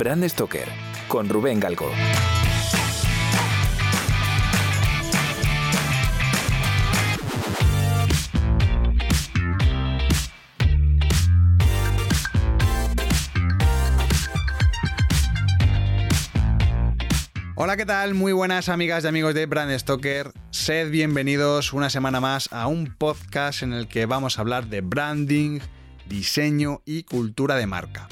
Brand Stoker con Rubén Galgo. Hola, ¿qué tal? Muy buenas amigas y amigos de Brand Stoker. Sed bienvenidos una semana más a un podcast en el que vamos a hablar de branding, diseño y cultura de marca.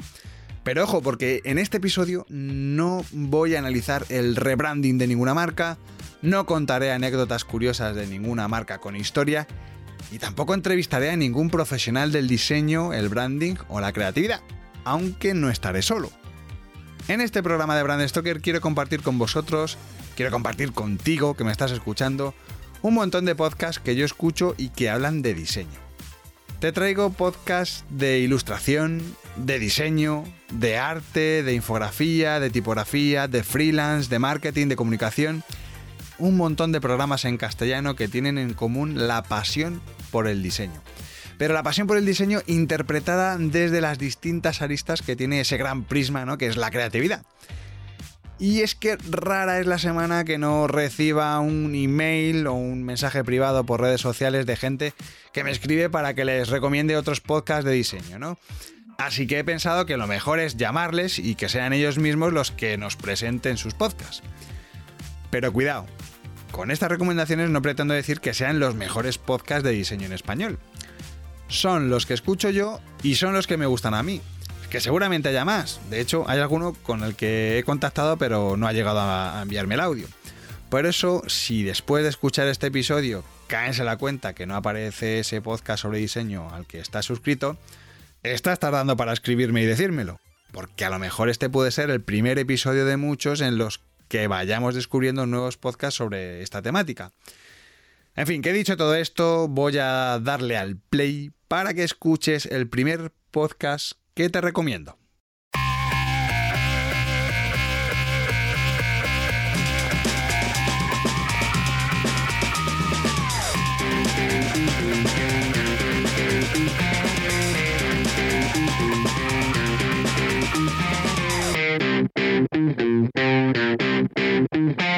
Pero ojo, porque en este episodio no voy a analizar el rebranding de ninguna marca, no contaré anécdotas curiosas de ninguna marca con historia y tampoco entrevistaré a ningún profesional del diseño, el branding o la creatividad, aunque no estaré solo. En este programa de Brand Stoker quiero compartir con vosotros, quiero compartir contigo que me estás escuchando, un montón de podcasts que yo escucho y que hablan de diseño. Te traigo podcasts de ilustración, de diseño, de arte, de infografía, de tipografía, de freelance, de marketing, de comunicación. Un montón de programas en castellano que tienen en común la pasión por el diseño pero la pasión por el diseño interpretada desde las distintas aristas que tiene ese gran prisma, ¿no? Que es la creatividad. Y es que rara es la semana que no reciba un email o un mensaje privado por redes sociales de gente que me escribe para que les recomiende otros podcasts de diseño, ¿no? Así que he pensado que lo mejor es llamarles y que sean ellos mismos los que nos presenten sus podcasts. Pero cuidado, con estas recomendaciones no pretendo decir que sean los mejores podcasts de diseño en español son los que escucho yo y son los que me gustan a mí. Que seguramente haya más. De hecho, hay alguno con el que he contactado pero no ha llegado a enviarme el audio. Por eso, si después de escuchar este episodio caes en la cuenta que no aparece ese podcast sobre diseño al que estás suscrito, estás tardando para escribirme y decírmelo. Porque a lo mejor este puede ser el primer episodio de muchos en los que vayamos descubriendo nuevos podcasts sobre esta temática. En fin, que dicho todo esto, voy a darle al play para que escuches el primer podcast que te recomiendo. Thank you.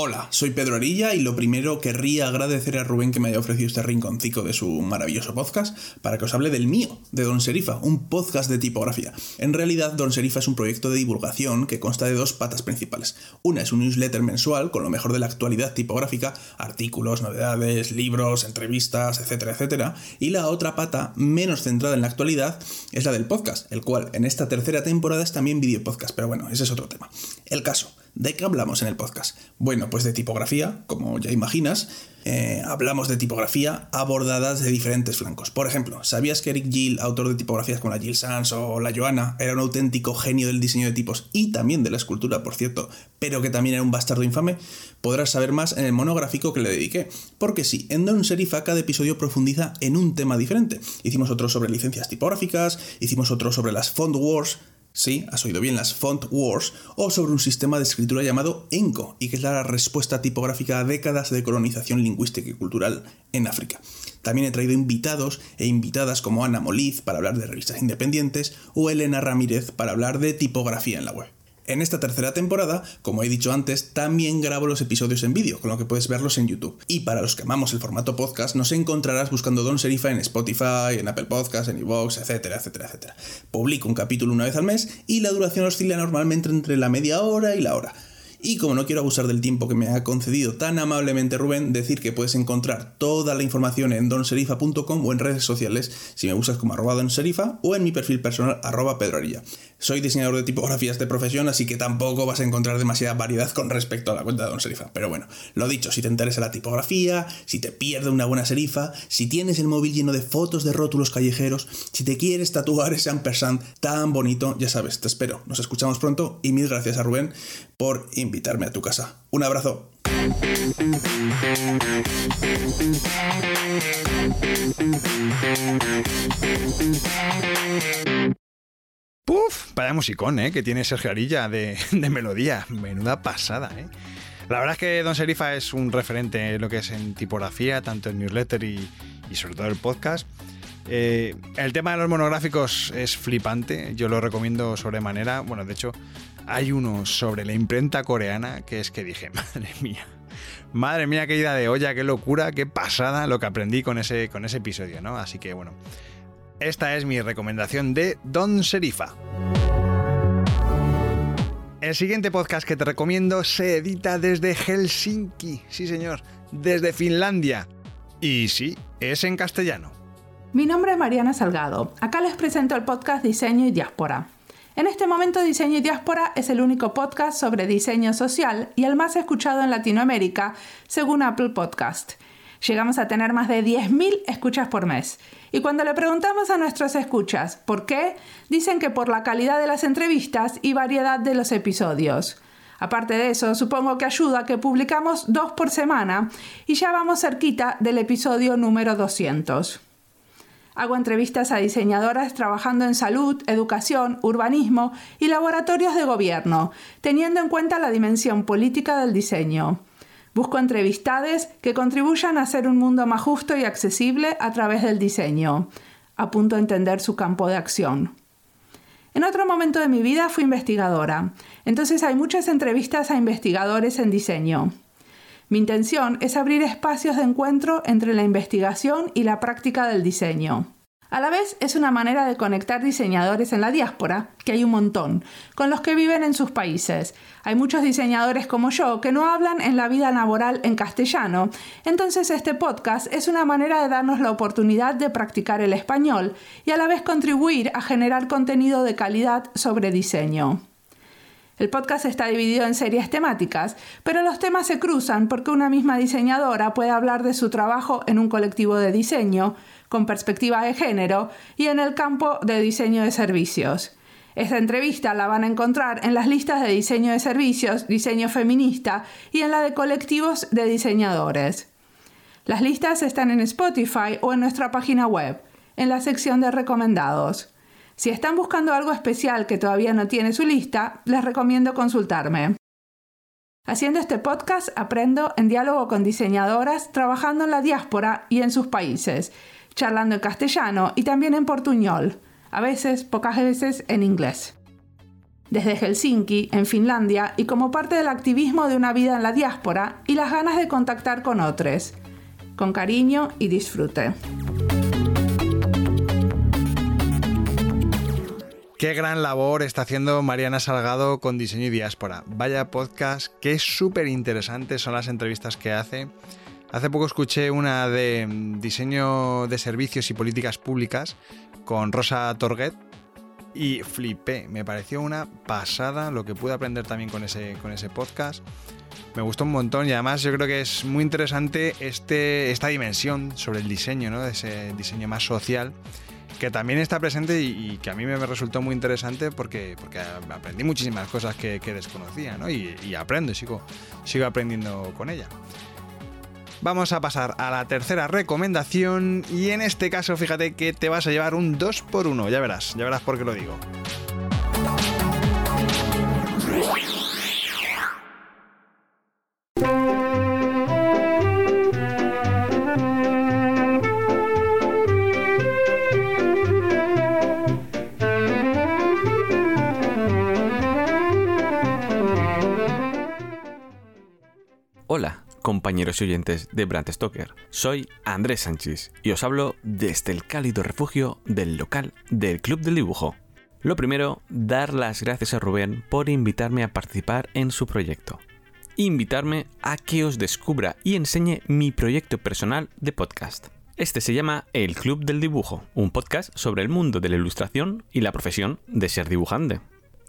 Hola, soy Pedro Arilla y lo primero querría agradecer a Rubén que me haya ofrecido este rinconcito de su maravilloso podcast para que os hable del mío, de Don Serifa, un podcast de tipografía. En realidad, Don Serifa es un proyecto de divulgación que consta de dos patas principales. Una es un newsletter mensual con lo mejor de la actualidad tipográfica, artículos, novedades, libros, entrevistas, etcétera, etcétera. Y la otra pata, menos centrada en la actualidad, es la del podcast, el cual en esta tercera temporada es también video podcast, pero bueno, ese es otro tema. El caso. ¿De qué hablamos en el podcast? Bueno, pues de tipografía, como ya imaginas. Eh, hablamos de tipografía abordadas de diferentes flancos. Por ejemplo, ¿sabías que Eric Gill, autor de tipografías como la Gill Sans o la Joanna, era un auténtico genio del diseño de tipos y también de la escultura, por cierto, pero que también era un bastardo infame? Podrás saber más en el monográfico que le dediqué. Porque sí, en Don Serifa cada episodio profundiza en un tema diferente. Hicimos otro sobre licencias tipográficas, hicimos otro sobre las font wars, Sí, has oído bien, las Font Wars, o sobre un sistema de escritura llamado ENCO, y que es la respuesta tipográfica a décadas de colonización lingüística y cultural en África. También he traído invitados e invitadas como Ana Moliz para hablar de revistas independientes o Elena Ramírez para hablar de tipografía en la web. En esta tercera temporada, como he dicho antes, también grabo los episodios en vídeo, con lo que puedes verlos en YouTube. Y para los que amamos el formato podcast, nos encontrarás buscando Don Serifa en Spotify, en Apple Podcasts, en iVoox, etcétera, etcétera, etcétera. Publico un capítulo una vez al mes y la duración oscila normalmente entre la media hora y la hora. Y como no quiero abusar del tiempo que me ha concedido tan amablemente Rubén, decir que puedes encontrar toda la información en donserifa.com o en redes sociales si me buscas como arroba donserifa o en mi perfil personal arroba pedroarilla. Soy diseñador de tipografías de profesión, así que tampoco vas a encontrar demasiada variedad con respecto a la cuenta de Don Serifa. Pero bueno, lo dicho, si te interesa la tipografía, si te pierde una buena serifa, si tienes el móvil lleno de fotos de rótulos callejeros, si te quieres tatuar ese ampersand tan bonito, ya sabes, te espero. Nos escuchamos pronto y mil gracias a Rubén por invitarme a tu casa. Un abrazo. Puf, vaya musicón, ¿eh? Que tiene Sergio Arilla de, melodía. Menuda pasada, ¿eh? La verdad es que Don Serifa es un referente en lo que es en tipografía, tanto en newsletter y, y sobre todo el podcast. Eh, el tema de los monográficos es flipante, yo lo recomiendo sobremanera. Bueno, de hecho, hay uno sobre la imprenta coreana que es que dije, madre mía, madre mía, qué idea de olla, qué locura, qué pasada lo que aprendí con ese, con ese episodio, ¿no? Así que bueno, esta es mi recomendación de Don Serifa. El siguiente podcast que te recomiendo se edita desde Helsinki, sí señor, desde Finlandia. Y sí, es en castellano. Mi nombre es Mariana Salgado. Acá les presento el podcast Diseño y Diáspora. En este momento Diseño y Diáspora es el único podcast sobre diseño social y el más escuchado en Latinoamérica, según Apple Podcast. Llegamos a tener más de 10.000 escuchas por mes. Y cuando le preguntamos a nuestros escuchas por qué, dicen que por la calidad de las entrevistas y variedad de los episodios. Aparte de eso, supongo que ayuda que publicamos dos por semana y ya vamos cerquita del episodio número 200. Hago entrevistas a diseñadoras trabajando en salud, educación, urbanismo y laboratorios de gobierno, teniendo en cuenta la dimensión política del diseño. Busco entrevistades que contribuyan a hacer un mundo más justo y accesible a través del diseño. Apunto a entender su campo de acción. En otro momento de mi vida fui investigadora, entonces hay muchas entrevistas a investigadores en diseño. Mi intención es abrir espacios de encuentro entre la investigación y la práctica del diseño. A la vez es una manera de conectar diseñadores en la diáspora, que hay un montón, con los que viven en sus países. Hay muchos diseñadores como yo que no hablan en la vida laboral en castellano, entonces este podcast es una manera de darnos la oportunidad de practicar el español y a la vez contribuir a generar contenido de calidad sobre diseño. El podcast está dividido en series temáticas, pero los temas se cruzan porque una misma diseñadora puede hablar de su trabajo en un colectivo de diseño, con perspectiva de género y en el campo de diseño de servicios. Esta entrevista la van a encontrar en las listas de diseño de servicios, diseño feminista y en la de colectivos de diseñadores. Las listas están en Spotify o en nuestra página web, en la sección de recomendados. Si están buscando algo especial que todavía no tiene su lista, les recomiendo consultarme. Haciendo este podcast aprendo en diálogo con diseñadoras trabajando en la diáspora y en sus países, charlando en castellano y también en portuñol, a veces, pocas veces, en inglés. Desde Helsinki, en Finlandia, y como parte del activismo de una vida en la diáspora y las ganas de contactar con otros, con cariño y disfrute. Qué gran labor está haciendo Mariana Salgado con Diseño y Diáspora. Vaya podcast, qué súper interesantes son las entrevistas que hace. Hace poco escuché una de mm, diseño de servicios y políticas públicas con Rosa Torguet y flipé. Me pareció una pasada lo que pude aprender también con ese, con ese podcast. Me gustó un montón y además yo creo que es muy interesante este, esta dimensión sobre el diseño, ¿no? ese diseño más social que también está presente y, que a mí me resultó muy interesante porque, porque aprendí muchísimas cosas que, desconocía ¿no? y, aprendo y sigo, sigo aprendiendo con ella. Vamos a pasar a la tercera recomendación y en este caso fíjate que te vas a llevar un 2 por 1 ya verás, ya verás por qué lo digo. Compañeros y oyentes de Brand Stoker. Soy Andrés Sánchez y os hablo desde el cálido refugio del local del Club del Dibujo. Lo primero, dar las gracias a Rubén por invitarme a participar en su proyecto. Invitarme a que os descubra y enseñe mi proyecto personal de podcast. Este se llama El Club del Dibujo, un podcast sobre el mundo de la ilustración y la profesión de ser dibujante.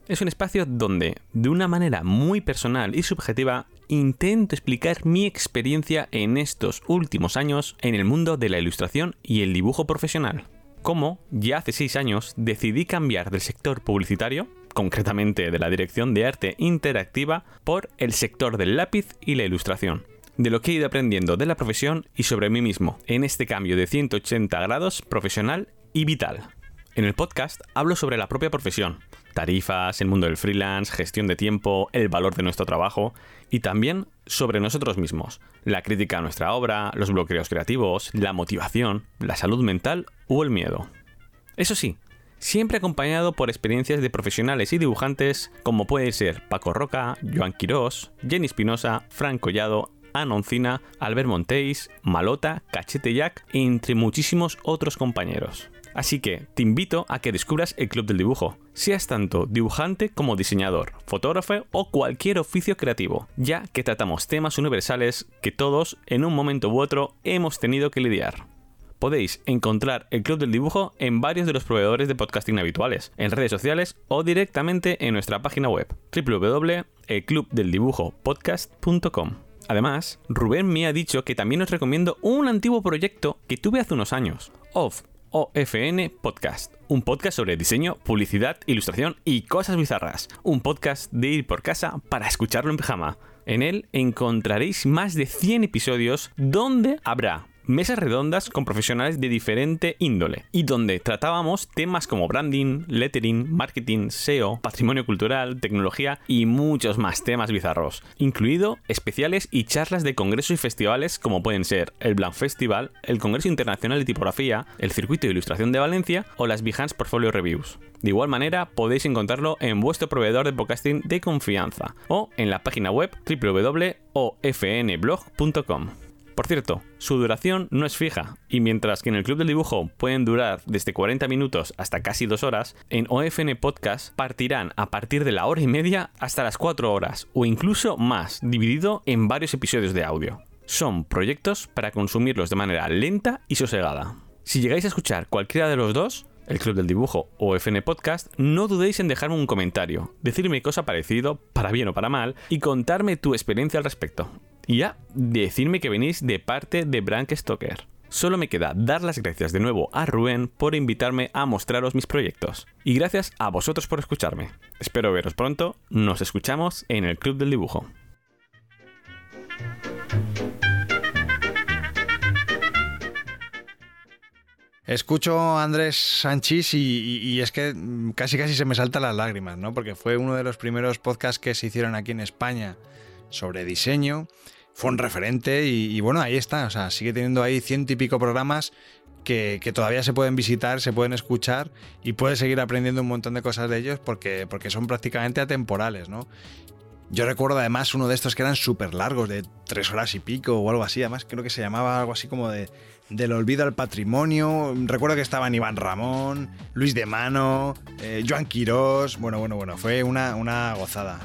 Es un espacio donde, de una manera muy personal y subjetiva, intento explicar mi experiencia en estos últimos años en el mundo de la ilustración y el dibujo profesional. Cómo, ya hace seis años, decidí cambiar del sector publicitario, concretamente de la dirección de arte interactiva, por el sector del lápiz y la ilustración. De lo que he ido aprendiendo de la profesión y sobre mí mismo, en este cambio de 180 grados profesional y vital. En el podcast hablo sobre la propia profesión, tarifas, el mundo del freelance, gestión de tiempo, el valor de nuestro trabajo y también sobre nosotros mismos, la crítica a nuestra obra, los bloqueos creativos, la motivación, la salud mental o el miedo. Eso sí, siempre acompañado por experiencias de profesionales y dibujantes como puede ser Paco Roca, Joan Quirós, Jenny Espinosa, Frank Collado, Anoncina, Albert Montéis, Malota, Cachete Jack, entre muchísimos otros compañeros. Así que te invito a que descubras el Club del Dibujo, seas tanto dibujante como diseñador, fotógrafo o cualquier oficio creativo, ya que tratamos temas universales que todos, en un momento u otro, hemos tenido que lidiar. Podéis encontrar el Club del Dibujo en varios de los proveedores de podcasting habituales, en redes sociales o directamente en nuestra página web www.elclubdeldibujopodcast.com. Además, Rubén me ha dicho que también os recomiendo un antiguo proyecto que tuve hace unos años, OFF, OFN Podcast, un podcast sobre diseño, publicidad, ilustración y cosas bizarras, un podcast de ir por casa para escucharlo en pijama. En él encontraréis más de 100 episodios donde habrá mesas redondas con profesionales de diferente índole y donde tratábamos temas como branding, lettering, marketing, SEO, patrimonio cultural, tecnología y muchos más temas bizarros, incluido especiales y charlas de congresos y festivales como pueden ser el Blanc Festival, el Congreso Internacional de Tipografía, el Circuito de Ilustración de Valencia o las Behance Portfolio Reviews. De igual manera, podéis encontrarlo en vuestro proveedor de podcasting de confianza o en la página web www.ofnblog.com. Por cierto, su duración no es fija, y mientras que en el Club del Dibujo pueden durar desde 40 minutos hasta casi 2 horas, en OFN Podcast partirán a partir de la hora y media hasta las 4 horas, o incluso más, dividido en varios episodios de audio. Son proyectos para consumirlos de manera lenta y sosegada. Si llegáis a escuchar cualquiera de los dos, el Club del Dibujo o FN Podcast, no dudéis en dejarme un comentario, decirme ha parecido, para bien o para mal, y contarme tu experiencia al respecto. Y ya, decirme que venís de parte de Brank Stoker. Solo me queda dar las gracias de nuevo a Rubén por invitarme a mostraros mis proyectos. Y gracias a vosotros por escucharme. Espero veros pronto. Nos escuchamos en el Club del Dibujo. Escucho a Andrés Sánchez y, y, es que casi casi se me saltan las lágrimas, ¿no? Porque fue uno de los primeros podcasts que se hicieron aquí en España sobre diseño. Fue un referente y, bueno, ahí está. O sea, sigue teniendo ahí ciento y pico programas que, que, todavía se pueden visitar, se pueden escuchar y puedes seguir aprendiendo un montón de cosas de ellos porque, porque son prácticamente atemporales, ¿no? Yo recuerdo además uno de estos que eran súper largos, de tres horas y pico o algo así. Además, creo que se llamaba algo así como de Del olvido al patrimonio. Recuerdo que estaban Iván Ramón, Luis de Mano, eh, Joan Quirós. Bueno, bueno, bueno, fue una, una gozada.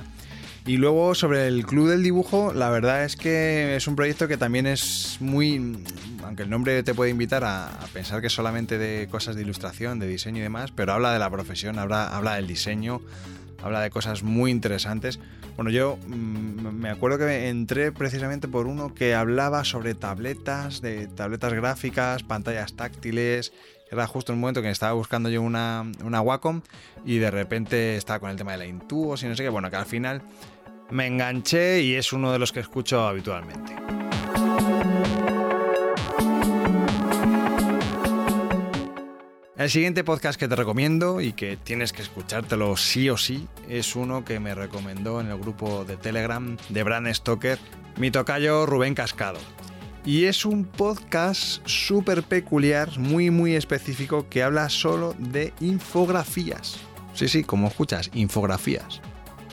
Y luego sobre el Club del Dibujo, la verdad es que es un proyecto que también es muy, aunque el nombre te puede invitar a, pensar que es solamente de cosas de ilustración, de diseño y demás, pero habla de la profesión, habla, habla del diseño, habla de cosas muy interesantes. Bueno, yo mmm, me acuerdo que entré precisamente por uno que hablaba sobre tabletas, de tabletas gráficas, pantallas táctiles. Era justo el momento que estaba buscando yo una, una Wacom y de repente estaba con el tema de la Intuos y no sé qué. Bueno, que al final me enganché y es uno de los que escucho habitualmente. El siguiente podcast que te recomiendo y que tienes que escuchártelo sí o sí es uno que me recomendó en el grupo de Telegram de Bran Stoker, mi tocayo Rubén Cascado. Y es un podcast súper peculiar, muy muy específico, que habla solo de infografías. Sí, sí, como escuchas, infografías.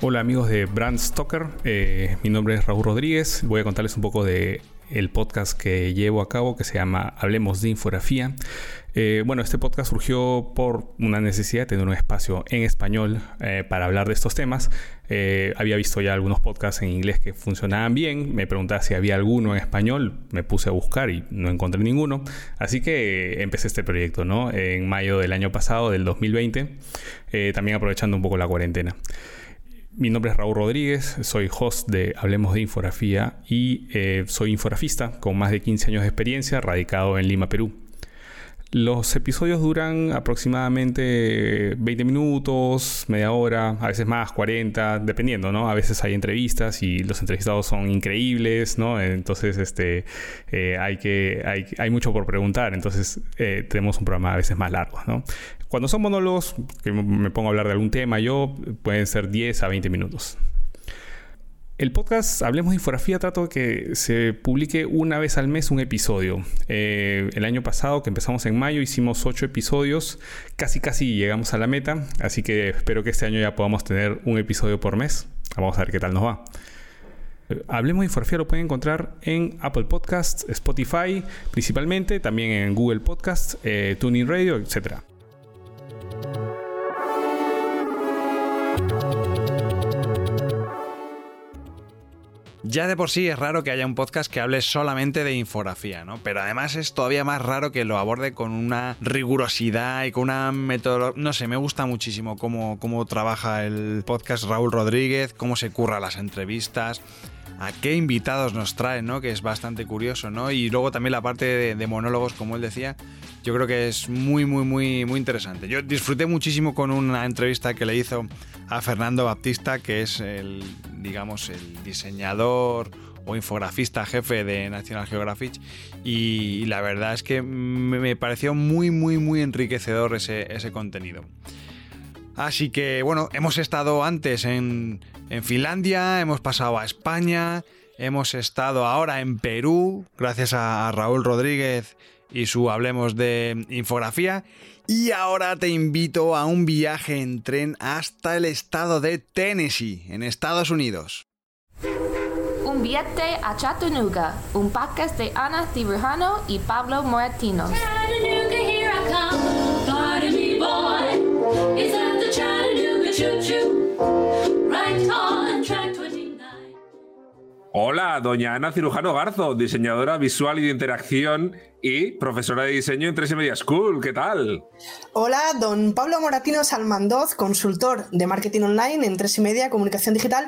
Hola amigos de Brand Stoker, eh, mi nombre es Raúl Rodríguez, voy a contarles un poco de el podcast que llevo a cabo que se llama Hablemos de Infografía. Eh, bueno, este podcast surgió por una necesidad de tener un espacio en español eh, para hablar de estos temas. Había visto ya algunos podcasts en inglés que funcionaban bien. Me preguntaba si había alguno en español. Me puse a buscar y no encontré ninguno. Así que empecé este proyecto, ¿no? En mayo del año pasado, del 2020, también aprovechando un poco la cuarentena. Mi nombre es Raúl Rodríguez, soy host de Hablemos de Infografía y eh, soy infografista con más de 15 años de experiencia, radicado en Lima, Perú. Los episodios duran aproximadamente 20 minutos, media hora, a veces más, 40, dependiendo, ¿no? A veces hay entrevistas y los entrevistados son increíbles, ¿no? Entonces, este, eh, hay, que, hay, hay, mucho por preguntar, entonces eh, tenemos un programa a veces más largo, ¿no? Cuando son monólogos, que me pongo a hablar de algún tema, yo pueden ser 10 a 20 minutos. El podcast Hablemos de Infografía trato de que se publique una vez al mes un episodio. Eh, el año pasado, que empezamos en mayo, hicimos 8 episodios. Casi casi llegamos a la meta. Así que espero que este año ya podamos tener un episodio por mes. Vamos a ver qué tal nos va. Hablemos de Infografía lo pueden encontrar en Apple Podcasts, Spotify principalmente, también en Google Podcasts, eh, Tuning Radio, etc. Ya de por sí es raro que haya un podcast que hable solamente de infografía, ¿no? Pero además es todavía más raro que lo aborde con una rigurosidad y con una metodología... No sé, me gusta muchísimo cómo, cómo trabaja el podcast Raúl Rodríguez, cómo se curra las entrevistas a qué invitados nos traen, ¿no? Que es bastante curioso, ¿no? Y luego también la parte de, monólogos, como él decía, yo creo que es muy, muy, muy, muy interesante. Yo disfruté muchísimo con una entrevista que le hizo a Fernando Baptista, que es el, digamos, el diseñador o infografista jefe de National Geographic y, la verdad es que me pareció muy muy muy enriquecedor ese, ese contenido. Así que bueno, hemos estado antes en, en Finlandia, hemos pasado a España, hemos estado ahora en Perú, gracias a Raúl Rodríguez y su Hablemos de Infografía. Y ahora te invito a un viaje en tren hasta el estado de Tennessee, en Estados Unidos. Un viaje a Chattanooga, un podcast de Ana Tiburjano y Pablo Moratino. Chattanooga, here I come. Hola, doña Ana Cirujano Garzo, diseñadora visual y de interacción y profesora de diseño en 3 Media School. ¿Qué tal? Hola, don Pablo Moratino Salmandoz, consultor de marketing online en 3 Media, comunicación digital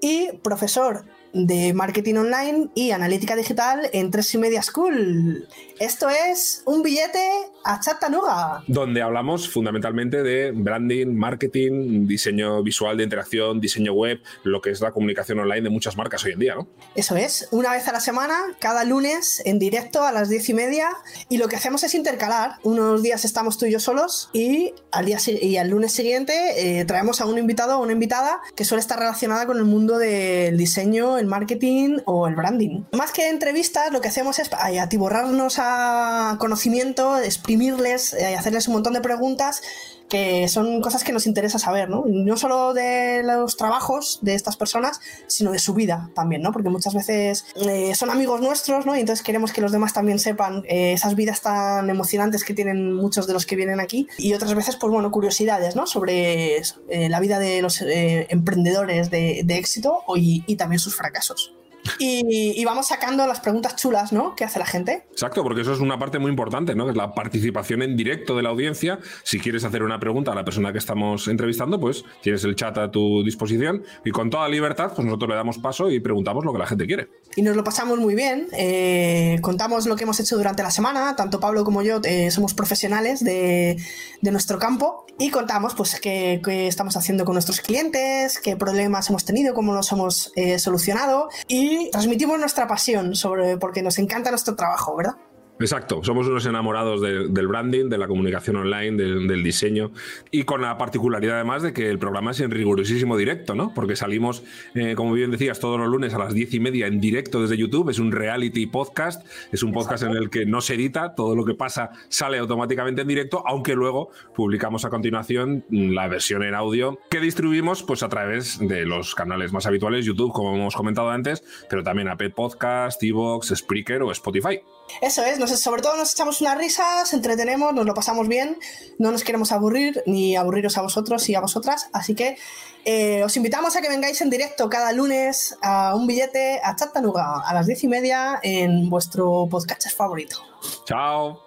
y profesor de marketing online y analítica digital en 3 y Media School. Esto es un billete a Chattanooga. Donde hablamos fundamentalmente de branding, marketing, diseño visual de interacción, diseño web, lo que es la comunicación online de muchas marcas hoy en día, ¿no? Eso es, una vez a la semana, cada lunes en directo a las 10 y media. Y lo que hacemos es intercalar. Unos días estamos tú y yo solos y al, día, y al lunes siguiente eh, traemos a un invitado o una invitada que suele estar relacionada con el mundo del diseño, el marketing o el branding. Más que entrevistas, lo que hacemos es atiborrarnos a conocimiento, exprimirles, eh, hacerles un montón de preguntas que son cosas que nos interesa saber, ¿no? No solo de los trabajos de estas personas, sino de su vida también, ¿no? Porque muchas veces eh, son amigos nuestros, ¿no? Y entonces queremos que los demás también sepan eh, esas vidas tan emocionantes que tienen muchos de los que vienen aquí. Y otras veces, pues bueno, curiosidades, ¿no? Sobre eh, la vida de los emprendedores de, éxito y, y también sus fracasos. Y, y, vamos sacando las preguntas chulas, ¿no? Que hace la gente. Exacto, porque eso es una parte muy importante, ¿no? Que es la participación en directo de la audiencia. Si quieres hacer una pregunta a la persona que estamos entrevistando, pues tienes el chat a tu disposición y con toda libertad, pues nosotros le damos paso y preguntamos lo que la gente quiere. Y nos lo pasamos muy bien. Eh, contamos lo que hemos hecho durante la semana. Tanto Pablo como yo eh, somos profesionales de, de, nuestro campo y contamos, pues, qué, qué, estamos haciendo con nuestros clientes, qué problemas hemos tenido, cómo los hemos eh, solucionado y transmitimos nuestra pasión sobre porque nos encanta nuestro trabajo, ¿verdad? Exacto, somos unos enamorados de, del branding, de la comunicación online, de, del diseño y con la particularidad además de que el programa es en rigurosísimo directo, ¿no? Porque salimos, eh, como bien decías, todos los lunes a las diez y media en directo desde YouTube, es un reality podcast, es un podcast en el que no se edita, todo lo que pasa sale automáticamente en directo, aunque luego publicamos a continuación la versión en audio que distribuimos pues a través de los canales más habituales, YouTube, como hemos comentado antes, pero también a Pet Podcast, Evox, Spreaker o Spotify. Eso es, sobre todo nos echamos unas risas, entretenemos, nos lo pasamos bien, no nos queremos aburrir ni aburriros a vosotros y a vosotras, así que eh, os invitamos a que vengáis en directo cada lunes a un billete a Chattanooga a las diez y media en vuestro podcast favorito. Chao.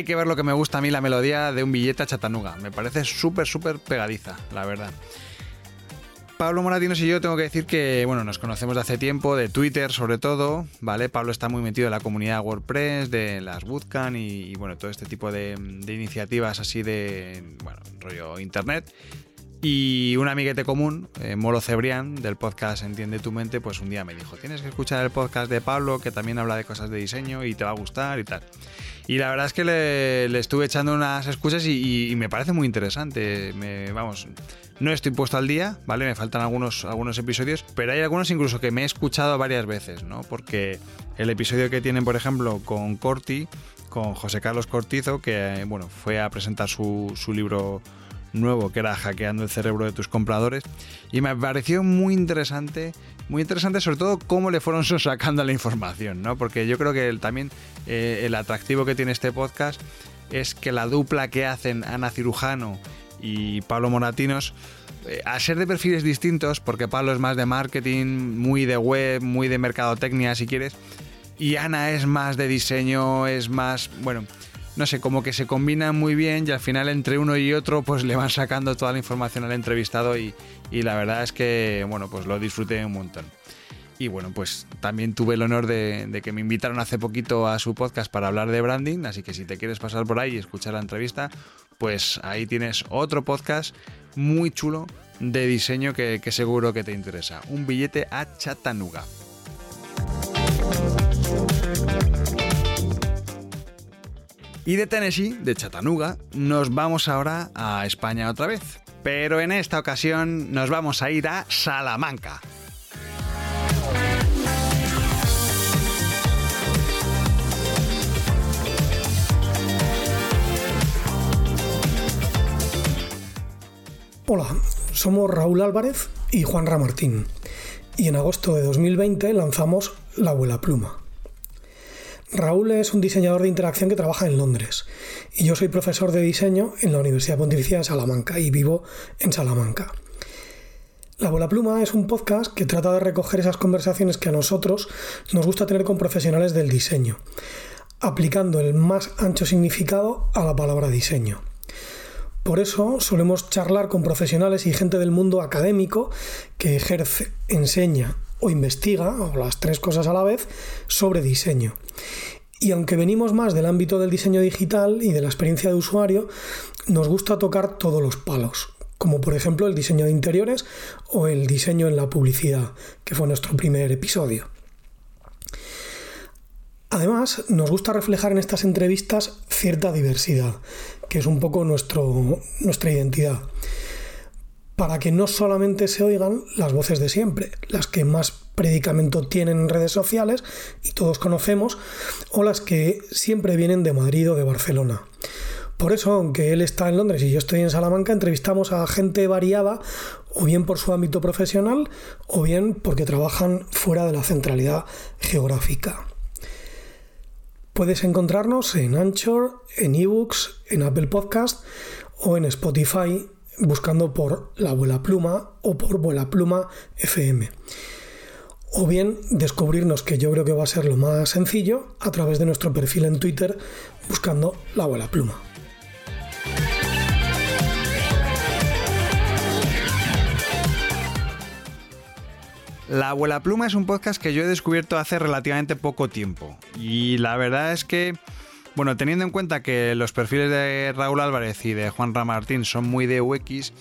Hay que ver lo que me gusta a mí la melodía de un billete a Chattanooga. Me parece súper, súper pegadiza, la verdad. Pablo Moratinos y yo tengo que decir que, bueno, nos conocemos de hace tiempo, de Twitter sobre todo, ¿vale? Pablo está muy metido en la comunidad WordPress, de las Bootcamp y, y, bueno, todo este tipo de, de iniciativas así de, bueno, rollo internet. Y un amiguete común, eh, Molo Cebrián, del podcast Entiende tu mente, pues un día me dijo, tienes que escuchar el podcast de Pablo, que también habla de cosas de diseño y te va a gustar y tal. Y la verdad es que le, estuve echando unas escuchas y, me parece muy interesante. Vamos, no estoy puesto al día, ¿vale? Me faltan algunos, algunos episodios, pero hay algunos incluso que me he escuchado varias veces, ¿no? Porque el episodio que tienen, por ejemplo, con Corti, con José Carlos Cortizo, que, bueno, fue a presentar su, su libro nuevo que era hackeando el cerebro de tus compradores. Y me pareció muy interesante muy interesante sobre todo cómo le fueron sacando la información no porque yo creo que también eh, el atractivo que tiene este podcast es que la dupla que hacen Ana Cirujano y Pablo Moratinos eh, a ser de perfiles distintos porque Pablo es más de marketing muy de web muy de mercadotecnia si quieres y Ana es más de diseño es más bueno no sé, como que se combinan muy bien y al final entre uno y otro pues le van sacando toda la información al entrevistado y, y la verdad es que, bueno, pues lo disfruté un montón. Y bueno, pues también tuve el honor de, que me invitaron hace poquito a su podcast para hablar de branding, así que si te quieres pasar por ahí y escuchar la entrevista, pues ahí tienes otro podcast muy chulo de diseño que, que seguro que te interesa. Un billete a Chattanooga. Y de Tennessee, de Chattanooga, nos vamos ahora a España otra vez. Pero en esta ocasión nos vamos a ir a Salamanca. Hola, somos Raúl Álvarez y Juan Ramartín. Y en agosto de 2020 lanzamos La Abuela Pluma. Raúl es un diseñador de interacción que trabaja en Londres y yo soy profesor de diseño en la Universidad Pontificia de Salamanca y vivo en Salamanca. La Bola Pluma es un podcast que trata de recoger esas conversaciones que a nosotros nos gusta tener con profesionales del diseño, aplicando el más ancho significado a la palabra diseño. Por eso solemos charlar con profesionales y gente del mundo académico que ejerce, enseña o investiga, o las tres cosas a la vez, sobre diseño. Y aunque venimos más del ámbito del diseño digital y de la experiencia de usuario, nos gusta tocar todos los palos, como por ejemplo el diseño de interiores o el diseño en la publicidad, que fue nuestro primer episodio. Además, nos gusta reflejar en estas entrevistas cierta diversidad, que es un poco nuestro, nuestra identidad para que no solamente se oigan las voces de siempre, las que más predicamento tienen en redes sociales y todos conocemos, o las que siempre vienen de Madrid o de Barcelona. Por eso, aunque él está en Londres y yo estoy en Salamanca, entrevistamos a gente variada, o bien por su ámbito profesional, o bien porque trabajan fuera de la centralidad geográfica. Puedes encontrarnos en Anchor, en eBooks, en Apple Podcast o en Spotify buscando por La Abuela Pluma o por Abuela Pluma FM. O bien descubrirnos, que yo creo que va a ser lo más sencillo, a través de nuestro perfil en Twitter buscando La Abuela Pluma. La Abuela Pluma es un podcast que yo he descubierto hace relativamente poco tiempo. Y la verdad es que bueno, teniendo en cuenta que los perfiles de Raúl Álvarez y de Juan Ramartín son muy de UX,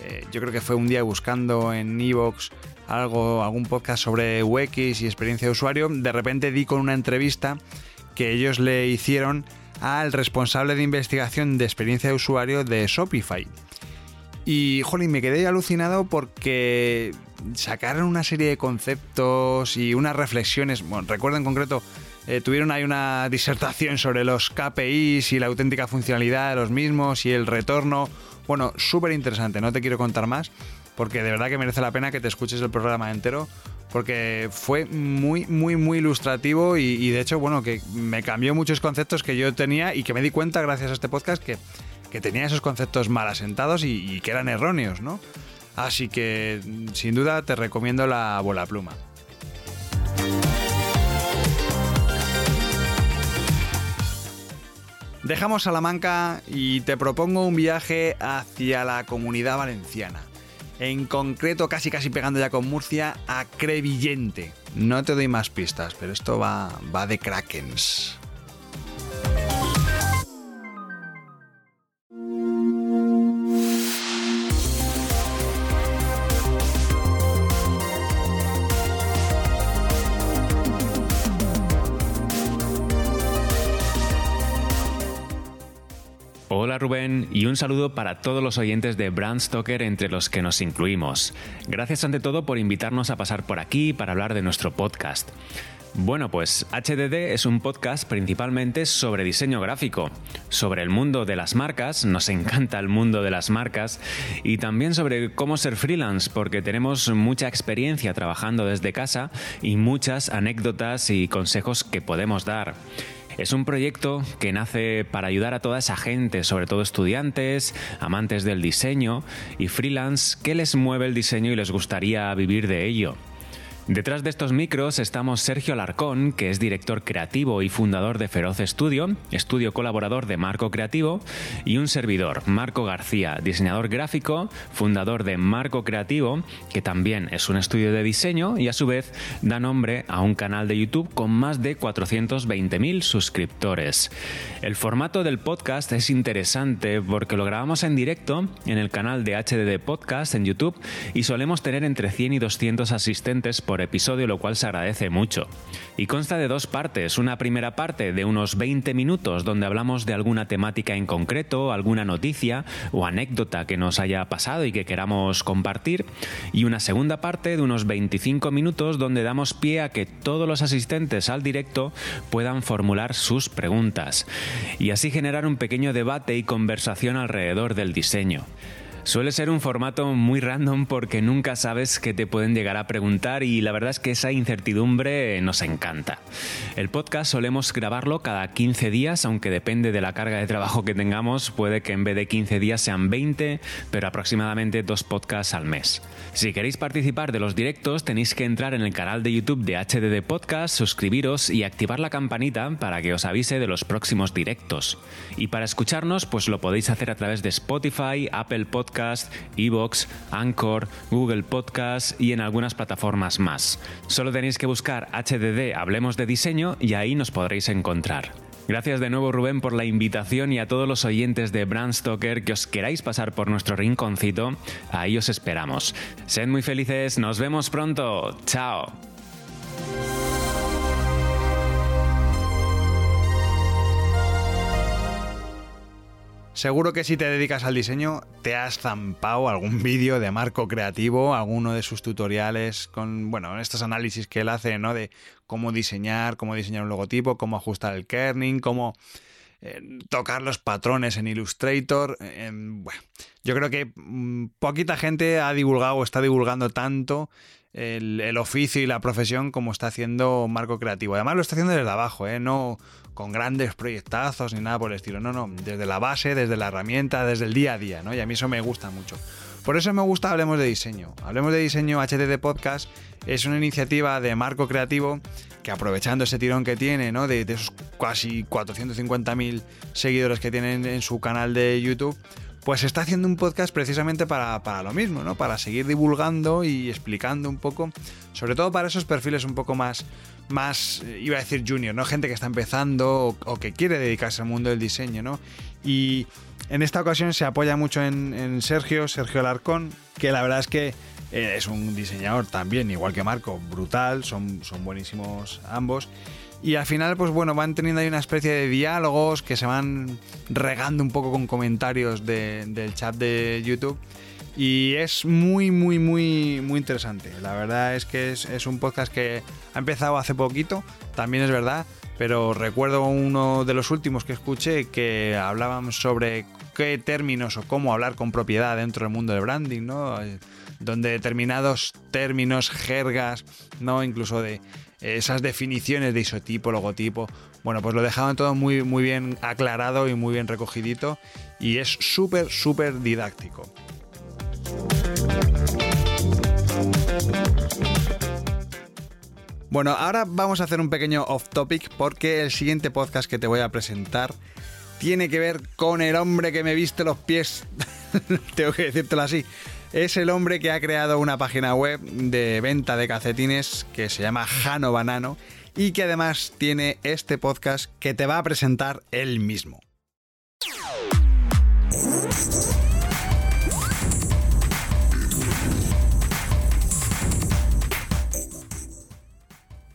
eh, yo creo que fue un día buscando en Evox algo, algún podcast sobre UX y experiencia de usuario, de repente di con una entrevista que ellos le hicieron al responsable de investigación de experiencia de usuario de Shopify. Y, jolín, me quedé alucinado porque sacaron una serie de conceptos y unas reflexiones. Bueno, recuerdo en concreto eh, tuvieron ahí una disertación sobre los KPIs y la auténtica funcionalidad de los mismos y el retorno. Bueno, súper interesante, no te quiero contar más porque de verdad que merece la pena que te escuches el programa entero porque fue muy, muy, muy ilustrativo y, de hecho, bueno, que me cambió muchos conceptos que yo tenía y que me di cuenta gracias a este podcast que, que tenía esos conceptos mal asentados y que eran erróneos, ¿no? Así que sin duda te recomiendo la bola pluma. Dejamos Salamanca y te propongo un viaje hacia la comunidad valenciana. en concreto casi casi pegando ya con Murcia a Crevillente. No te doy más pistas, pero esto va, va de Krakens. Rubén y un saludo para todos los oyentes de Brand Stoker entre los que nos incluimos. Gracias ante todo por invitarnos a pasar por aquí para hablar de nuestro podcast. Bueno, pues HDD es un podcast principalmente sobre diseño gráfico, sobre el mundo de las marcas, nos encanta el mundo de las marcas, y también sobre cómo ser freelance, porque tenemos mucha experiencia trabajando desde casa y muchas anécdotas y consejos que podemos dar. Es un proyecto que nace para ayudar a toda esa gente, sobre todo estudiantes, amantes del diseño y freelance, que les mueve el diseño y les gustaría vivir de ello. Detrás de estos micros estamos Sergio Alarcón, que es director creativo y fundador de Feroz Studio, estudio colaborador de Marco Creativo, y un servidor, Marco García, diseñador gráfico, fundador de Marco Creativo, que también es un estudio de diseño y a su vez da nombre a un canal de YouTube con más de 420.000 suscriptores. El formato del podcast es interesante porque lo grabamos en directo en el canal de HDD Podcast en YouTube y solemos tener entre 100 y 200 asistentes por episodio, lo cual se agradece mucho. Y consta de dos partes. Una primera parte de unos 20 minutos donde hablamos de alguna temática en concreto, alguna noticia o anécdota que nos haya pasado y que queramos compartir. Y una segunda parte de unos 25 minutos donde damos pie a que todos los asistentes al directo puedan formular sus preguntas. Y así generar un pequeño debate y conversación alrededor del diseño. Suele ser un formato muy random porque nunca sabes qué te pueden llegar a preguntar y la verdad es que esa incertidumbre nos encanta. El podcast solemos grabarlo cada 15 días, aunque depende de la carga de trabajo que tengamos, puede que en vez de 15 días sean 20, pero aproximadamente dos podcasts al mes. Si queréis participar de los directos tenéis que entrar en el canal de YouTube de HDD Podcast, suscribiros y activar la campanita para que os avise de los próximos directos. Y para escucharnos pues lo podéis hacer a través de Spotify, Apple Podcast, Podcast, Evox, Anchor, Google Podcast y en algunas plataformas más. Solo tenéis que buscar HDD Hablemos de Diseño y ahí nos podréis encontrar. Gracias de nuevo Rubén por la invitación y a todos los oyentes de Brand Stoker que os queráis pasar por nuestro rinconcito, ahí os esperamos. Sed muy felices, nos vemos pronto. Chao. Seguro que si te dedicas al diseño te has zampado algún vídeo de Marco Creativo, alguno de sus tutoriales con, bueno, estos análisis que él hace, ¿no? De cómo diseñar, cómo diseñar un logotipo, cómo ajustar el kerning, cómo eh, tocar los patrones en Illustrator. eh, bueno, yo creo que mm, poquita gente ha divulgado o está divulgando tanto el, oficio y la profesión como está haciendo Marco Creativo. Además lo está haciendo desde abajo, ¿eh? no con grandes proyectazos ni nada por el estilo. No, no, desde la base, desde la herramienta, desde el día a día, ¿no? Y a mí eso me gusta mucho. Por eso me gusta Hablemos de Diseño. Hablemos de Diseño HDD Podcast es una iniciativa de Marco Creativo que aprovechando ese tirón que tiene, ¿no? De, de esos casi 450.000 seguidores que tienen en su canal de YouTube, pues está haciendo un podcast precisamente para, para, lo mismo, ¿no? Para seguir divulgando y explicando un poco, sobre todo para esos perfiles un poco más, más iba a decir junior, ¿no? Gente que está empezando o, que quiere dedicarse al mundo del diseño, ¿no? Y en esta ocasión se apoya mucho en, en Sergio, Sergio Alarcón, que la verdad es que eh, es un diseñador también, igual que Marco, brutal, son, son buenísimos ambos. Y al final, pues bueno, van teniendo ahí una especie de diálogos que se van regando un poco con comentarios de, del chat de YouTube. Y es muy, muy, muy, muy interesante. La verdad es que es, es, un podcast que ha empezado hace poquito, también es verdad. Pero recuerdo uno de los últimos que escuché que hablaban sobre qué términos o cómo hablar con propiedad dentro del mundo del branding, ¿no? Donde determinados términos, jergas, ¿no? Incluso de esas definiciones de isotipo, logotipo. Bueno, pues lo dejaban todo muy, muy bien aclarado y muy bien recogidito y es súper, súper didáctico. Bueno, ahora vamos a hacer un pequeño off topic porque el siguiente podcast que te voy a presentar tiene que ver con el hombre que me viste los pies. Tengo que decírtelo así. Es el hombre que ha creado una página web de venta de calcetines que se llama Jano Banano y que además tiene este podcast que te va a presentar él mismo.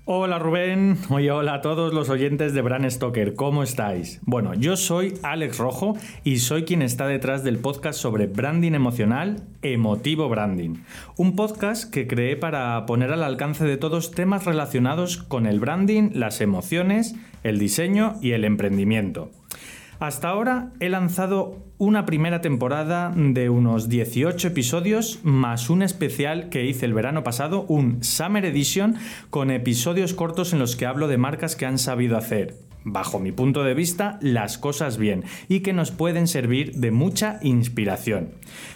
Hola Rubén, oye hola a todos los oyentes de Bran Stoker, ¿cómo estáis? Bueno, yo soy Alex Rojo y soy quien está detrás del podcast sobre branding emocional, Emotivo Branding. Un podcast que creé para poner al alcance de todos temas relacionados con el branding, las emociones, el diseño y el emprendimiento. Hasta ahora he lanzado una primera temporada de unos 18 episodios más un especial que hice el verano pasado, un Summer Edition con episodios cortos en los que hablo de marcas que han sabido hacer, bajo mi punto de vista, las cosas bien y que nos pueden servir de mucha inspiración.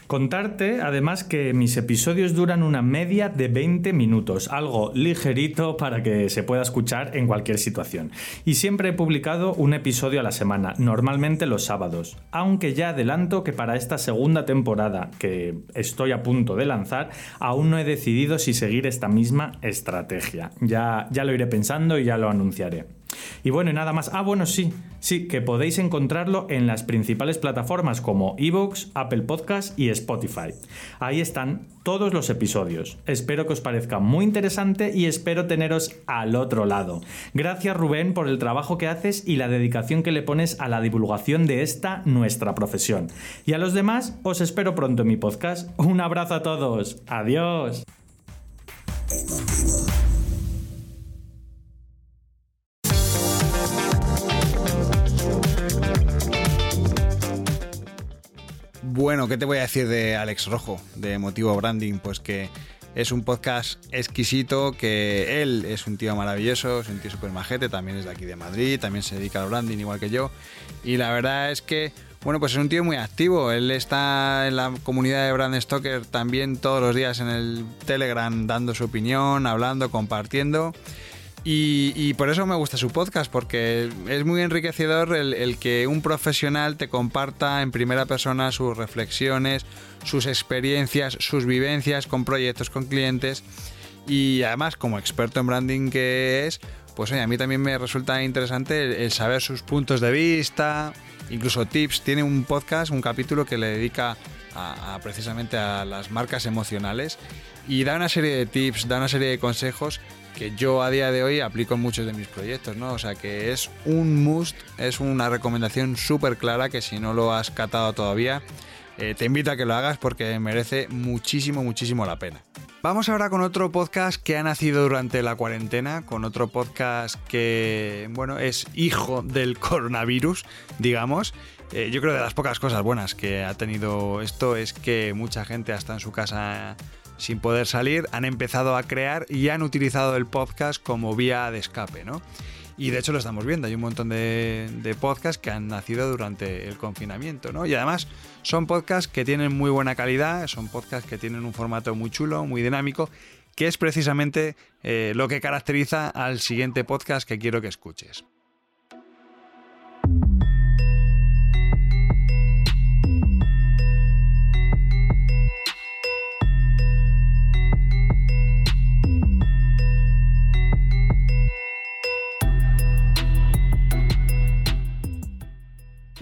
Contarte además que mis episodios duran una media de 20 minutos, algo ligerito para que se pueda escuchar en cualquier situación. Y siempre he publicado un episodio a la semana, normalmente los sábados, aunque ya adelanto que para esta segunda temporada que estoy a punto de lanzar, aún no he decidido si seguir esta misma estrategia. Ya, ya lo iré pensando y ya lo anunciaré. Y bueno, y nada más. Ah, bueno, sí, sí, que podéis encontrarlo en las principales plataformas como Evox, Apple Podcast y Spotify. Ahí están todos los episodios. Espero que os parezca muy interesante y espero teneros al otro lado. Gracias Rubén por el trabajo que haces y la dedicación que le pones a la divulgación de esta nuestra profesión. Y a los demás os espero pronto en mi podcast. Un abrazo a todos. Adiós. Bueno, ¿qué te voy a decir de Alex Rojo, de Motivo Branding? Pues que es un podcast exquisito, que él es un tío maravilloso, es un tío súper majete, también es de aquí de Madrid, también se dedica al branding igual que yo. Y la verdad es que, bueno, pues es un tío muy activo. Él está en la comunidad de Brand Stoker también todos los días en el Telegram dando su opinión, hablando, compartiendo. Y, por eso me gusta su podcast, porque es muy enriquecedor el, que un profesional te comparta en primera persona sus reflexiones, sus experiencias, sus vivencias con proyectos, con clientes. Y además, como experto en branding que es, pues a mí también me resulta interesante el, saber sus puntos de vista, incluso tips. Tiene un podcast, un capítulo que le dedica a precisamente a las marcas emocionales y da una serie de tips, da una serie de consejos que yo a día de hoy aplico en muchos de mis proyectos, ¿no? O sea que es un must, es una recomendación súper clara que si no lo has catado todavía, eh, te invito a que lo hagas porque merece muchísimo, muchísimo la pena. Vamos ahora con otro podcast que ha nacido durante la cuarentena, con otro podcast que, bueno, es hijo del coronavirus, digamos. Eh, yo creo que de las pocas cosas buenas que ha tenido esto es que mucha gente hasta en su casa sin poder salir, han empezado a crear y han utilizado el podcast como vía de escape, ¿no? Y de hecho lo estamos viendo, hay un montón de, podcasts que han nacido durante el confinamiento, ¿no? Y además son podcasts que tienen muy buena calidad, son podcasts que tienen un formato muy chulo, muy dinámico, que es precisamente eh, lo que caracteriza al siguiente podcast que quiero que escuches.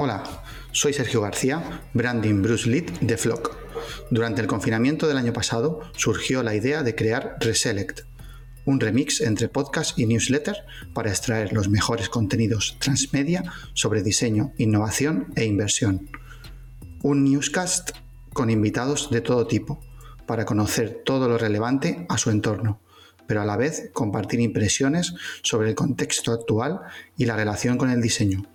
Hola, soy Sergio García, Branding Bruce Lead de Flock. Durante el confinamiento del año pasado surgió la idea de crear Reselect, un remix entre podcast y newsletter para extraer los mejores contenidos transmedia sobre diseño, innovación e inversión. Un newscast con invitados de todo tipo, para conocer todo lo relevante a su entorno, pero a la vez compartir impresiones sobre el contexto actual y la relación con el diseño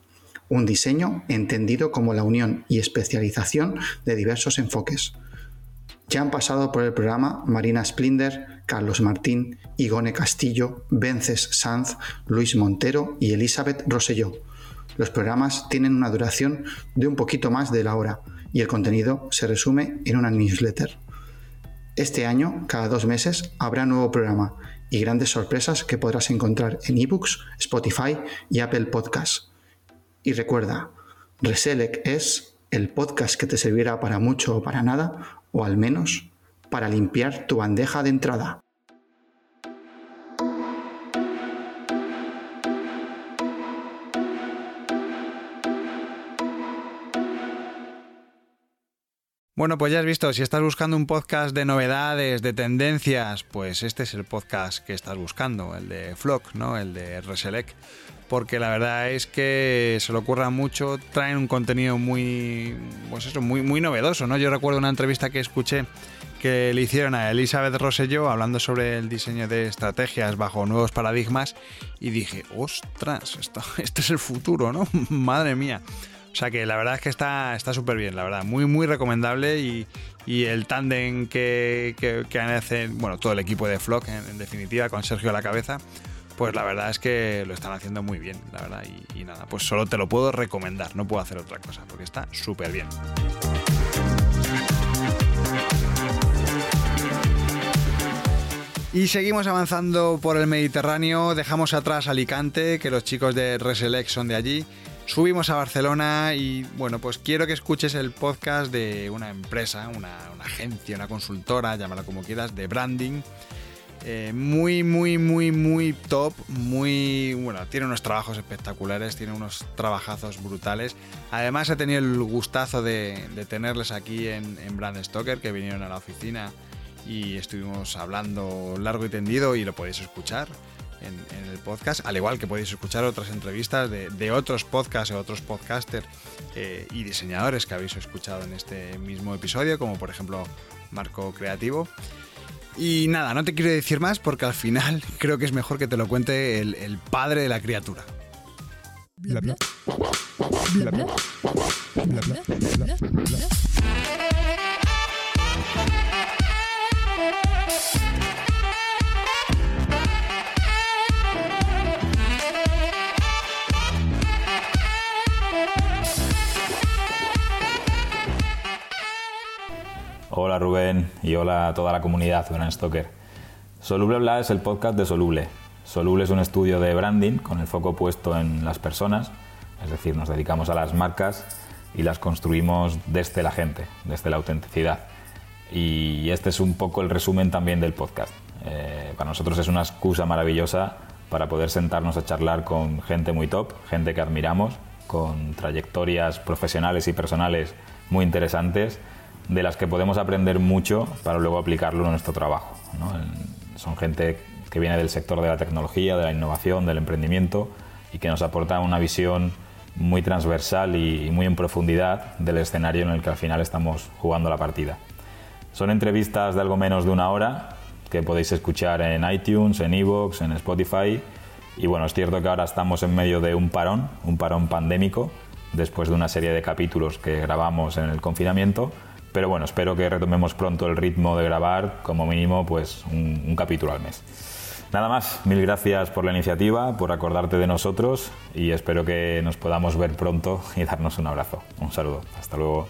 un diseño entendido como la unión y especialización de diversos enfoques. Ya han pasado por el programa Marina Splinder, Carlos Martín, Igone Castillo, Vences Sanz, Luis Montero y Elizabeth Rosselló. Los programas tienen una duración de un poquito más de la hora y el contenido se resume en una newsletter. Este año, cada dos meses, habrá nuevo programa y grandes sorpresas que podrás encontrar en ebooks, Spotify y Apple Podcasts. Y recuerda, Reselec es el podcast que te servirá para mucho o para nada, o al menos para limpiar tu bandeja de entrada. Bueno, pues ya has visto, si estás buscando un podcast de novedades, de tendencias, pues este es el podcast que estás buscando, el de Flock, ¿no? El de Reselect. Porque la verdad es que se lo ocurra mucho, traen un contenido muy, pues eso, muy, muy novedoso, ¿no? Yo recuerdo una entrevista que escuché que le hicieron a Elizabeth Rosselló hablando sobre el diseño de estrategias bajo nuevos paradigmas y dije, ostras, esto, esto es el futuro, ¿no? Madre mía. O sea que la verdad es que está súper bien, la verdad. Muy, muy recomendable y, y el tándem que, que, que hacen, bueno, todo el equipo de Flock en, definitiva, con Sergio a la cabeza, pues la verdad es que lo están haciendo muy bien, la verdad. Y, y nada, pues solo te lo puedo recomendar, no puedo hacer otra cosa, porque está súper bien. Y seguimos avanzando por el Mediterráneo, dejamos atrás Alicante, que los chicos de Reselect son de allí, subimos a Barcelona y bueno, pues quiero que escuches el podcast de una empresa, una, agencia, una consultora, llámala como quieras, de branding. Eh, muy, muy, muy, muy top, muy... Bueno, tiene unos trabajos espectaculares, tiene unos trabajazos brutales. Además he tenido el gustazo de, de tenerles aquí en, en Brand Stoker, que vinieron a la oficina y estuvimos hablando largo y tendido y lo podéis escuchar en, el podcast, al igual que podéis escuchar otras entrevistas de, otros podcasts o otros podcasters eh, y diseñadores que habéis escuchado en este mismo episodio, como por ejemplo Marco Creativo. Y nada, no te quiero decir más porque al final creo que es mejor que te lo cuente el, padre de la criatura. Hola Rubén y hola a toda la comunidad Brand Stoker. Soluble Bla es el podcast de Soluble. Soluble es un estudio de branding con el foco puesto en las personas, es decir, nos dedicamos a las marcas y las construimos desde la gente, desde la autenticidad. Y este es un poco el resumen también del podcast. Eh, para nosotros es una excusa maravillosa para poder sentarnos a charlar con gente muy top, gente que admiramos, con trayectorias profesionales y personales muy interesantes de las que podemos aprender mucho para luego aplicarlo en nuestro trabajo. Son gente que viene del sector de la tecnología, de la innovación, del emprendimiento y que nos aporta una visión muy transversal y, muy en profundidad del escenario en el que al final estamos jugando la partida. Son entrevistas de algo menos de una hora que podéis escuchar en iTunes, en Evox, en Spotify. Y bueno, es cierto que ahora estamos en medio de un parón, un parón pandémico, después de una serie de capítulos que grabamos en el confinamiento pero bueno, espero que retomemos pronto el ritmo de grabar, como mínimo, pues un, capítulo al mes. Nada más, mil gracias por la iniciativa, por acordarte de nosotros y espero que nos podamos ver pronto y darnos un abrazo. Un saludo, hasta luego.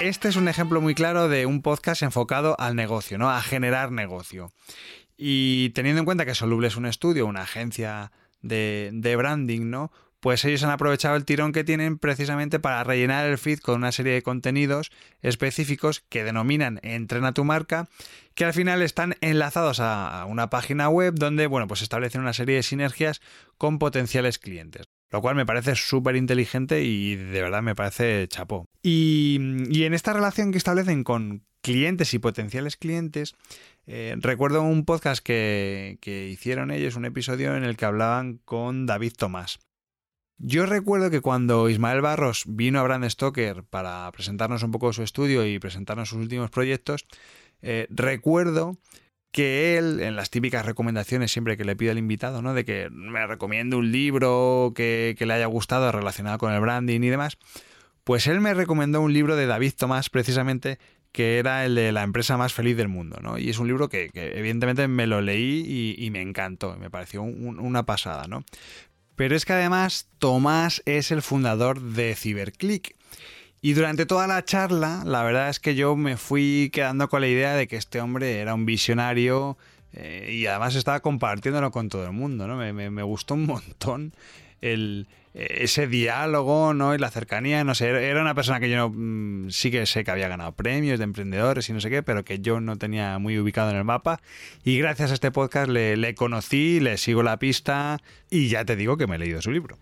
Este es un ejemplo muy claro de un podcast enfocado al negocio, ¿no? A generar negocio. Y teniendo en cuenta que Soluble es un estudio, una agencia de, branding, ¿no? Pues ellos han aprovechado el tirón que tienen precisamente para rellenar el feed con una serie de contenidos específicos que denominan Entrena tu marca, que al final están enlazados a una página web donde, bueno, pues establecen una serie de sinergias con potenciales clientes. Lo cual me parece súper inteligente y de verdad me parece chapó. Y, y en esta relación que establecen con clientes y potenciales clientes, eh, recuerdo un podcast que, que, hicieron ellos, un episodio en el que hablaban con David Tomás. Yo recuerdo que cuando Ismael Barros vino a Brand Stoker para presentarnos un poco su estudio y presentarnos sus últimos proyectos, eh, recuerdo que él, en las típicas recomendaciones siempre que le pido al invitado, ¿no? De que me recomiende un libro que, que le haya gustado relacionado con el branding y demás, pues él me recomendó un libro de David Tomás precisamente que era el de la empresa más feliz del mundo, ¿no? Y es un libro que, evidentemente me lo leí y, me encantó, me pareció un, una pasada, ¿no? Pero es que además Tomás es el fundador de CyberClick. Y durante toda la charla, la verdad es que yo me fui quedando con la idea de que este hombre era un visionario eh, y además estaba compartiéndolo con todo el mundo, ¿no? Me, me gustó un montón. el, ese diálogo, ¿no? Y la cercanía, no sé, era una persona que yo no, mm, sí que sé que había ganado premios de emprendedores y no sé qué, pero que yo no tenía muy ubicado en el mapa. Y gracias a este podcast le, le conocí, le sigo la pista y ya te digo que me he leído su libro.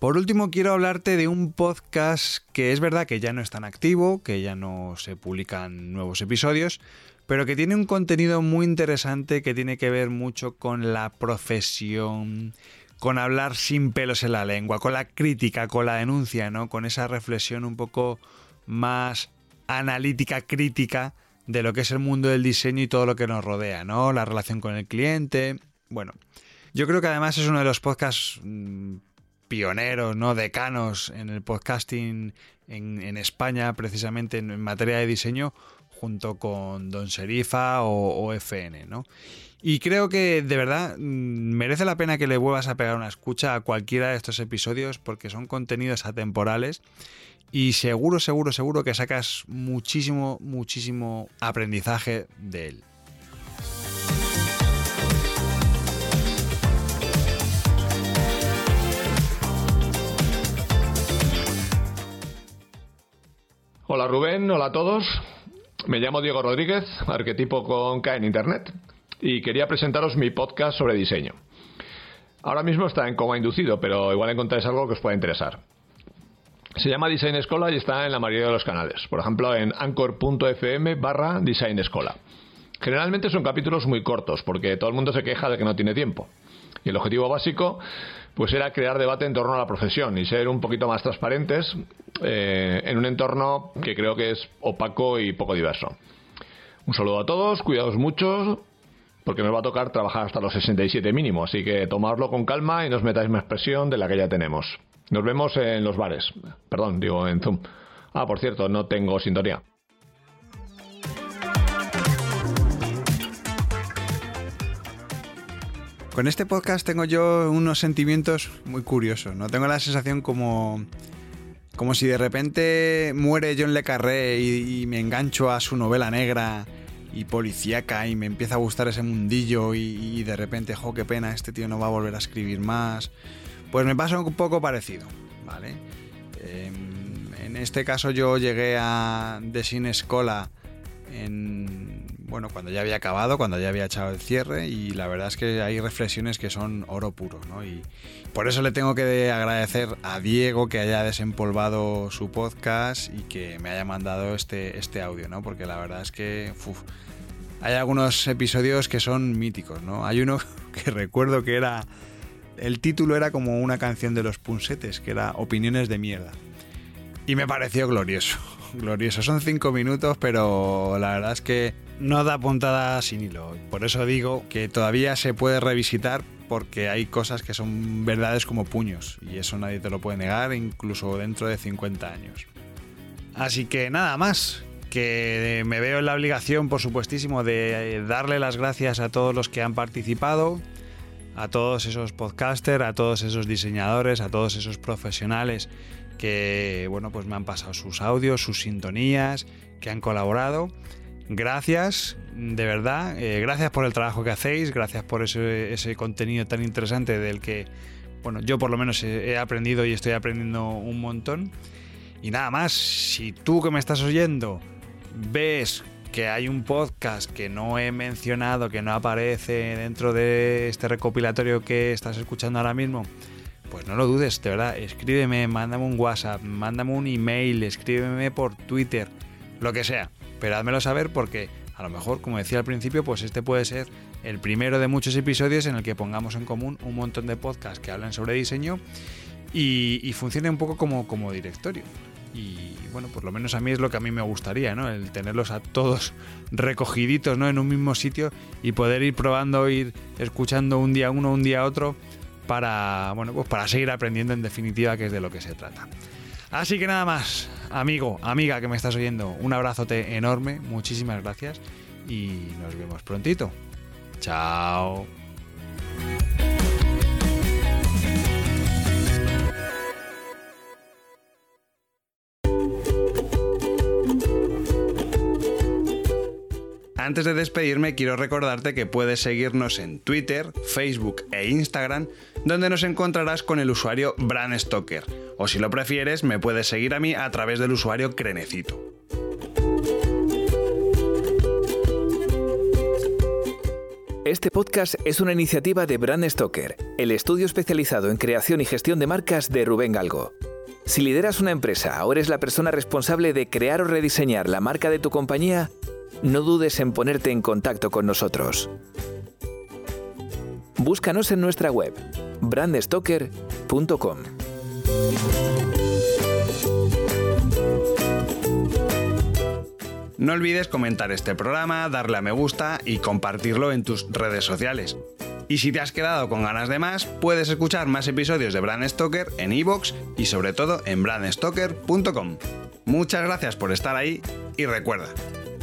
Por último, quiero hablarte de un podcast que es verdad que ya no es tan activo, que ya no se publican nuevos episodios, pero que tiene un contenido muy interesante que tiene que ver mucho con la profesión, con hablar sin pelos en la lengua, con la crítica, con la denuncia, ¿no? Con esa reflexión un poco más analítica, crítica de lo que es el mundo del diseño y todo lo que nos rodea, ¿no? La relación con el cliente. Bueno, yo creo que además es uno de los podcasts mm, pioneros, ¿no? Decanos en el podcasting en, España, precisamente en, en materia de diseño, junto con Don Serifa o, FN, ¿no? Y creo que de verdad mm, merece la pena que le vuelvas a pegar una escucha a cualquiera de estos episodios porque son contenidos atemporales y seguro, seguro, seguro que sacas muchísimo, muchísimo aprendizaje de él. Hola Rubén, hola a todos. Me llamo Diego Rodríguez, arquetipo con K en Internet, y quería presentaros mi podcast sobre diseño. Ahora mismo está en coma inducido, pero igual encontráis algo que os pueda interesar. Se llama Design Escola y está en la mayoría de los canales. Por ejemplo, en anchor.fm barra Design Escola. Generalmente son capítulos muy cortos, porque todo el mundo se queja de que no tiene tiempo. Y el objetivo básico, pues era crear debate en torno a la profesión y ser un poquito más transparentes eh, en un entorno que creo que es opaco y poco diverso. Un saludo a todos, cuidados mucho, porque nos va a tocar trabajar hasta los 67 mínimo, así que tomadlo con calma y no os metáis más presión de la que ya tenemos. Nos vemos en los bares. Perdón, digo en Zoom. Ah, por cierto, no tengo sintonía. Con este podcast tengo yo unos sentimientos muy curiosos, ¿no? Tengo la sensación como, como si de repente muere John Le Carré y, me engancho a su novela negra y policíaca y me empieza a gustar ese mundillo y, y de repente, jo, qué pena, este tío no va a volver a escribir más. Pues me pasa un poco parecido, ¿vale? Em, en este caso yo llegué a The Sin Escola en, bueno, cuando ya había acabado, cuando ya había echado el cierre y la verdad es que hay reflexiones que son oro puro, ¿no? Y por eso le tengo que agradecer a Diego que haya desempolvado su podcast y que me haya mandado este, este audio, ¿no? Porque la verdad es que hay algunos episodios que son míticos, ¿no? Hay uno que recuerdo que era el título era como una canción de los punsetes, que era Opiniones de mierda. Y me pareció glorioso, glorioso. Son cinco minutos, pero la verdad es que no da puntada sin hilo. Por eso digo que todavía se puede revisitar porque hay cosas que son verdades como puños. Y eso nadie te lo puede negar, incluso dentro de 50 años. Así que nada más, que me veo en la obligación, por supuestísimo, de darle las gracias a todos los que han participado, a todos esos podcasters, a todos esos diseñadores, a todos esos profesionales que bueno, pues me han pasado sus audios, sus sintonías, que han colaborado. Gracias, de verdad, eh, gracias por el trabajo que hacéis, gracias por ese, contenido tan interesante del que, bueno, yo por lo menos he, he aprendido y estoy aprendiendo un montón. Y nada más, si tú que me estás oyendo ves que hay un podcast que no he mencionado, que no aparece dentro de este recopilatorio que estás escuchando ahora mismo, pues no lo dudes, de verdad, escríbeme, mándame un WhatsApp, mándame un email, escríbeme por Twitter, lo que sea, pero házmelo saber porque a lo mejor, como decía al principio, pues este puede ser el primero de muchos episodios en el que pongamos en común un montón de podcasts que hablan sobre diseño y, y funcione un poco como, como directorio. Y bueno, por lo menos a mí es lo que a mí me gustaría, ¿no? El tenerlos a todos recogiditos, ¿no? En un mismo sitio y poder ir probando, ir escuchando un día uno, un día otro para, bueno, pues para seguir aprendiendo en definitiva que es de lo que se trata. Así que nada más, amigo, amiga que me estás oyendo, un abrazote enorme, muchísimas gracias y nos vemos prontito. Chao. Antes de despedirme, quiero recordarte que puedes seguirnos en Twitter, Facebook e Instagram, donde nos encontrarás con el usuario Bran Stoker. O si lo prefieres, me puedes seguir a mí a través del usuario Crenecito. Este podcast es una iniciativa de Brand Stoker, el estudio especializado en creación y gestión de marcas de Rubén Galgo. Si lideras una empresa o eres la persona responsable de crear o rediseñar la marca de tu compañía, no dudes en ponerte en contacto con nosotros. Búscanos en nuestra web, brandstoker.com. No olvides comentar este programa, darle a me gusta y compartirlo en tus redes sociales. Y si te has quedado con ganas de más, puedes escuchar más episodios de Brand Stoker en iVoox y sobre todo en brandstoker.com. Muchas gracias por estar ahí y recuerda,